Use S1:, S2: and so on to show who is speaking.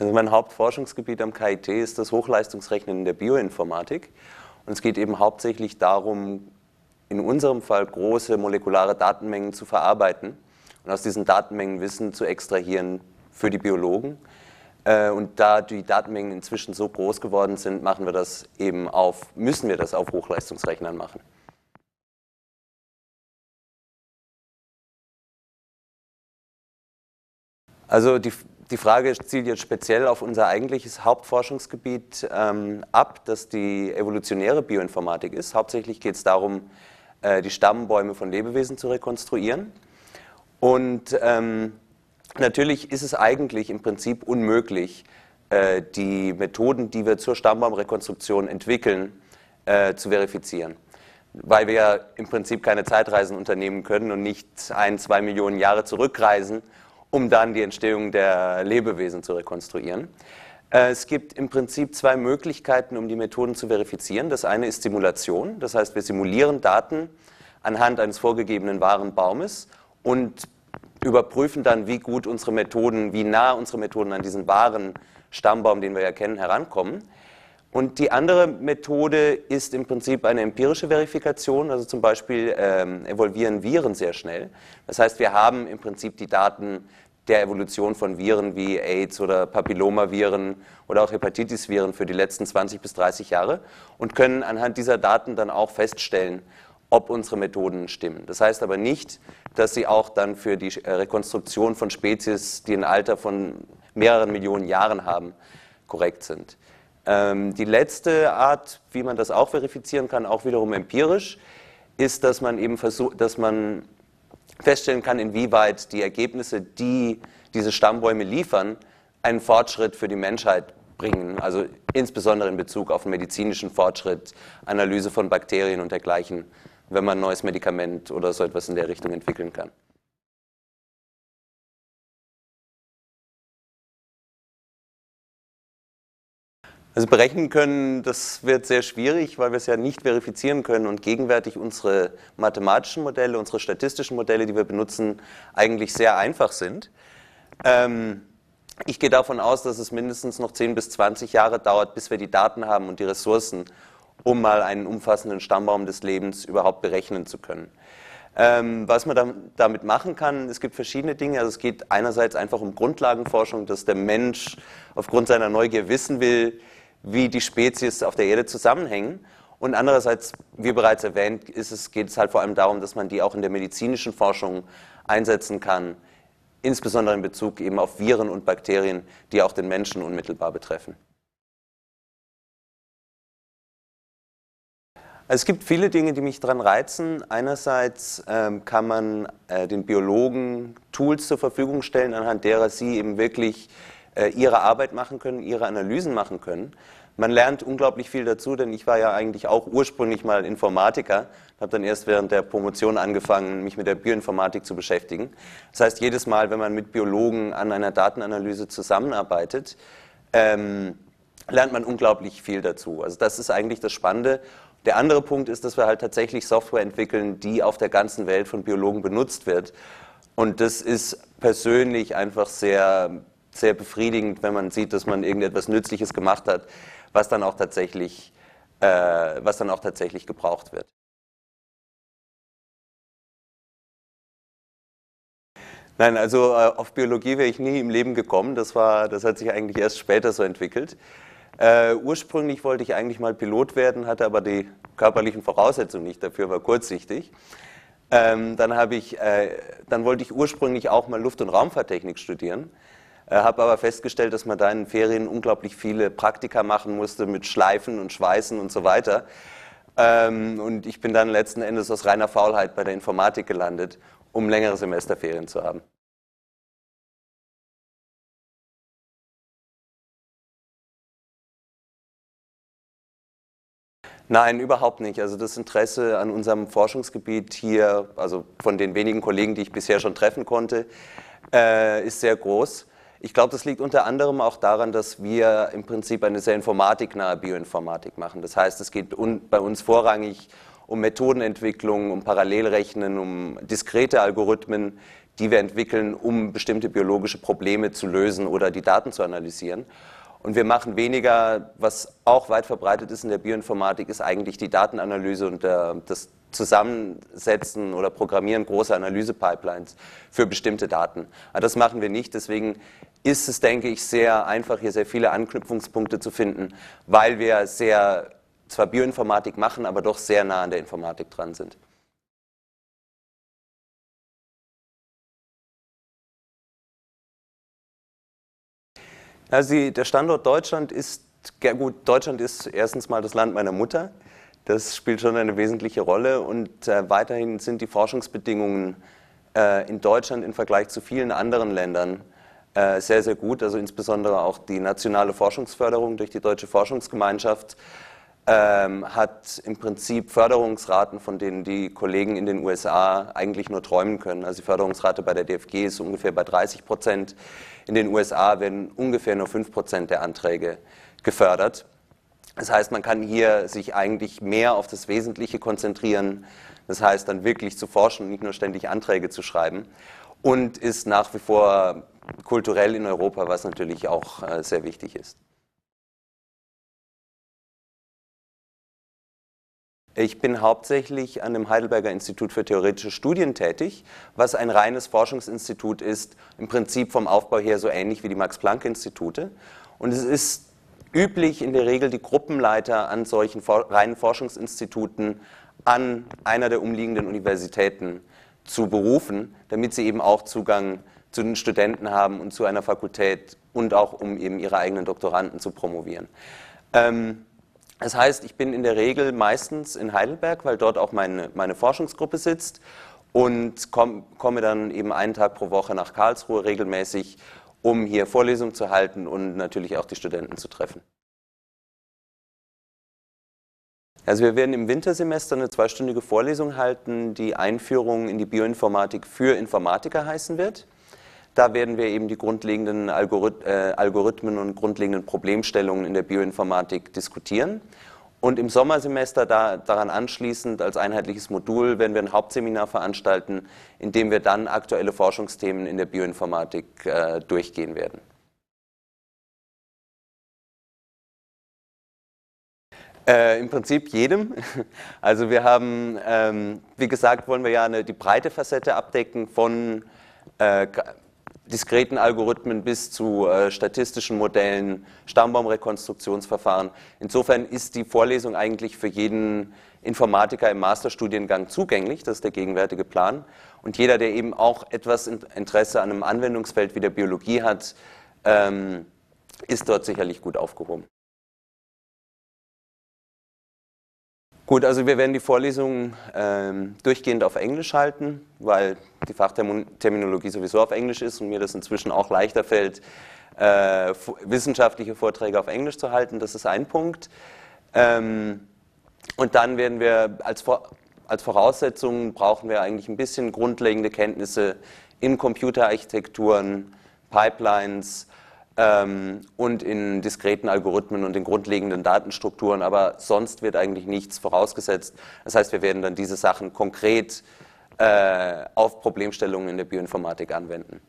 S1: Also mein Hauptforschungsgebiet am KIT ist das Hochleistungsrechnen in der Bioinformatik. Und es geht eben hauptsächlich darum, in unserem Fall große molekulare Datenmengen zu verarbeiten und aus diesen Datenmengen Wissen zu extrahieren für die Biologen. Äh, und da die Datenmengen inzwischen so groß geworden sind, machen wir das eben auf, müssen wir das auf Hochleistungsrechnern machen. Also die, die Frage zielt jetzt speziell auf unser eigentliches Hauptforschungsgebiet ähm, ab, das die evolutionäre Bioinformatik ist. Hauptsächlich geht es darum, äh, die Stammbäume von Lebewesen zu rekonstruieren. Und ähm, natürlich ist es eigentlich im Prinzip unmöglich, äh, die Methoden, die wir zur Stammbaumrekonstruktion entwickeln, äh, zu verifizieren. Weil wir ja im Prinzip keine Zeitreisen unternehmen können und nicht ein, zwei Millionen Jahre zurückreisen, um dann die Entstehung der Lebewesen zu rekonstruieren. Äh, es gibt im Prinzip zwei Möglichkeiten, um die Methoden zu verifizieren. Das eine ist Simulation, das heißt, wir simulieren Daten anhand eines vorgegebenen wahren Baumes und überprüfen dann, wie gut unsere Methoden, wie nah unsere Methoden an diesen wahren Stammbaum, den wir ja kennen, herankommen. Und die andere Methode ist im Prinzip eine empirische Verifikation. Also zum Beispiel ähm, evolvieren Viren sehr schnell. Das heißt, wir haben im Prinzip die Daten der Evolution von Viren wie AIDS oder Papillomaviren oder auch Hepatitis-Viren für die letzten 20 bis 30 Jahre und können anhand dieser Daten dann auch feststellen, ob unsere Methoden stimmen. Das heißt aber nicht, dass sie auch dann für die Rekonstruktion von Spezies, die ein Alter von mehreren Millionen Jahren haben, korrekt sind. Ähm, die letzte Art, wie man das auch verifizieren kann, auch wiederum empirisch, ist, dass man eben versucht, dass man feststellen kann, inwieweit die Ergebnisse, die diese Stammbäume liefern, einen Fortschritt für die Menschheit bringen. Also insbesondere in Bezug auf den medizinischen Fortschritt, Analyse von Bakterien und dergleichen, wenn man ein neues Medikament oder so etwas in der Richtung entwickeln kann. Also berechnen können, das wird sehr schwierig, weil wir es ja nicht verifizieren können und gegenwärtig unsere mathematischen Modelle, unsere statistischen Modelle, die wir benutzen, eigentlich sehr einfach sind. Ähm, ich gehe davon aus, dass es mindestens noch 10 bis 20 Jahre dauert, bis wir die Daten haben und die Ressourcen, um mal einen umfassenden Stammbaum des Lebens überhaupt berechnen zu können. Ähm, was man damit machen kann, es gibt verschiedene Dinge. Also es geht einerseits einfach um Grundlagenforschung, dass der Mensch aufgrund seiner Neugier wissen will, wie die Spezies auf der Erde zusammenhängen. Und andererseits, wie bereits erwähnt, ist es, geht es halt vor allem darum, dass man die auch in der medizinischen Forschung einsetzen kann, insbesondere in Bezug eben auf Viren und Bakterien, die auch den Menschen unmittelbar betreffen. Also es gibt viele Dinge, die mich daran reizen. Einerseits ähm, kann man äh, den Biologen Tools zur Verfügung stellen, anhand derer sie eben wirklich ihre Arbeit machen können, ihre Analysen machen können. Man lernt unglaublich viel dazu, denn ich war ja eigentlich auch ursprünglich mal Informatiker, habe dann erst während der Promotion angefangen, mich mit der Bioinformatik zu beschäftigen. Das heißt, jedes Mal, wenn man mit Biologen an einer Datenanalyse zusammenarbeitet, ähm, lernt man unglaublich viel dazu. Also das ist eigentlich das Spannende. Der andere Punkt ist, dass wir halt tatsächlich Software entwickeln, die auf der ganzen Welt von Biologen benutzt wird. Und das ist persönlich einfach sehr sehr befriedigend, wenn man sieht, dass man irgendetwas Nützliches gemacht hat, was dann auch tatsächlich, äh, was dann auch tatsächlich gebraucht wird. Nein, also äh, auf Biologie wäre ich nie im Leben gekommen. Das, war, das hat sich eigentlich erst später so entwickelt. Äh, ursprünglich wollte ich eigentlich mal Pilot werden, hatte aber die körperlichen Voraussetzungen nicht dafür, war kurzsichtig. Ähm, dann, ich, äh, dann wollte ich ursprünglich auch mal Luft- und Raumfahrttechnik studieren. Äh, habe aber festgestellt, dass man da in den Ferien unglaublich viele Praktika machen musste mit Schleifen und Schweißen und so weiter. Ähm, und ich bin dann letzten Endes aus reiner Faulheit bei der Informatik gelandet, um längere Semesterferien zu haben. Nein, überhaupt nicht. Also das Interesse an unserem Forschungsgebiet hier, also von den wenigen Kollegen, die ich bisher schon treffen konnte, äh, ist sehr groß. Ich glaube, das liegt unter anderem auch daran, dass wir im Prinzip eine sehr informatiknahe Bioinformatik machen. Das heißt, es geht bei uns vorrangig um Methodenentwicklung, um Parallelrechnen, um diskrete Algorithmen, die wir entwickeln, um bestimmte biologische Probleme zu lösen oder die Daten zu analysieren. Und wir machen weniger, was auch weit verbreitet ist in der Bioinformatik, ist eigentlich die Datenanalyse und äh, das Zusammensetzen oder Programmieren großer Analysepipelines für bestimmte Daten. Aber das machen wir nicht, deswegen ist es, denke ich, sehr einfach, hier sehr viele Anknüpfungspunkte zu finden, weil wir sehr zwar Bioinformatik machen, aber doch sehr nah an der Informatik dran sind. Also der Standort Deutschland ist, ja gut, Deutschland ist erstens mal das Land meiner Mutter. Das spielt schon eine wesentliche Rolle und äh, weiterhin sind die Forschungsbedingungen äh, in Deutschland im Vergleich zu vielen anderen Ländern sehr, sehr gut. Also insbesondere auch die nationale Forschungsförderung durch die Deutsche Forschungsgemeinschaft ähm, hat im Prinzip Förderungsraten, von denen die Kollegen in den USA eigentlich nur träumen können. Also die Förderungsrate bei der DFG ist ungefähr bei 30 Prozent. In den USA werden ungefähr nur 5 Prozent der Anträge gefördert. Das heißt, man kann hier sich eigentlich mehr auf das Wesentliche konzentrieren. Das heißt, dann wirklich zu forschen und nicht nur ständig Anträge zu schreiben. Und ist nach wie vor kulturell in Europa, was natürlich auch äh, sehr wichtig ist. Ich bin hauptsächlich an dem Heidelberger Institut für theoretische Studien tätig, was ein reines Forschungsinstitut ist, im Prinzip vom Aufbau her so ähnlich wie die Max-Planck-Institute. Und es ist üblich, in der Regel die Gruppenleiter an solchen reinen Forschungsinstituten an einer der umliegenden Universitäten zu berufen, damit sie eben auch Zugang zu den Studenten haben und zu einer Fakultät und auch um eben ihre eigenen Doktoranden zu promovieren. Ähm, das heißt, ich bin in der Regel meistens in Heidelberg, weil dort auch meine, meine Forschungsgruppe sitzt und komm, komme dann eben einen Tag pro Woche nach Karlsruhe regelmäßig, um hier Vorlesungen zu halten und natürlich auch die Studenten zu treffen. Also wir werden im Wintersemester eine zweistündige Vorlesung halten, die Einführung in die Bioinformatik für Informatiker heißen wird. Da werden wir eben die grundlegenden äh, Algorithmen und grundlegenden Problemstellungen in der Bioinformatik diskutieren. Und im Sommersemester da, daran anschließend als einheitliches Modul werden wir ein Hauptseminar veranstalten, in dem wir dann aktuelle Forschungsthemen in der Bioinformatik äh, durchgehen werden. Äh, Im Prinzip jedem. Also wir haben, ähm, wie gesagt, wollen wir ja eine, die breite Facette abdecken von äh, diskreten Algorithmen bis zu äh, statistischen Modellen, Stammbaumrekonstruktionsverfahren. Insofern ist die Vorlesung eigentlich für jeden Informatiker im Masterstudiengang zugänglich, das ist der gegenwärtige Plan. Und jeder, der eben auch etwas Interesse an einem Anwendungsfeld wie der Biologie hat, ähm, ist dort sicherlich gut aufgehoben. Gut, also wir werden die Vorlesungen ähm, durchgehend auf Englisch halten, weil die Fachterminologie sowieso auf Englisch ist und mir das inzwischen auch leichter fällt, äh, wissenschaftliche Vorträge auf Englisch zu halten. Das ist ein Punkt. Ähm, und dann werden wir als, als Voraussetzung brauchen wir eigentlich ein bisschen grundlegende Kenntnisse in Computerarchitekturen, Pipelines, ähm, und in diskreten Algorithmen und in grundlegenden Datenstrukturen, aber sonst wird eigentlich nichts vorausgesetzt. Das heißt, wir werden dann diese Sachen konkret äh, auf Problemstellungen in der Bioinformatik anwenden.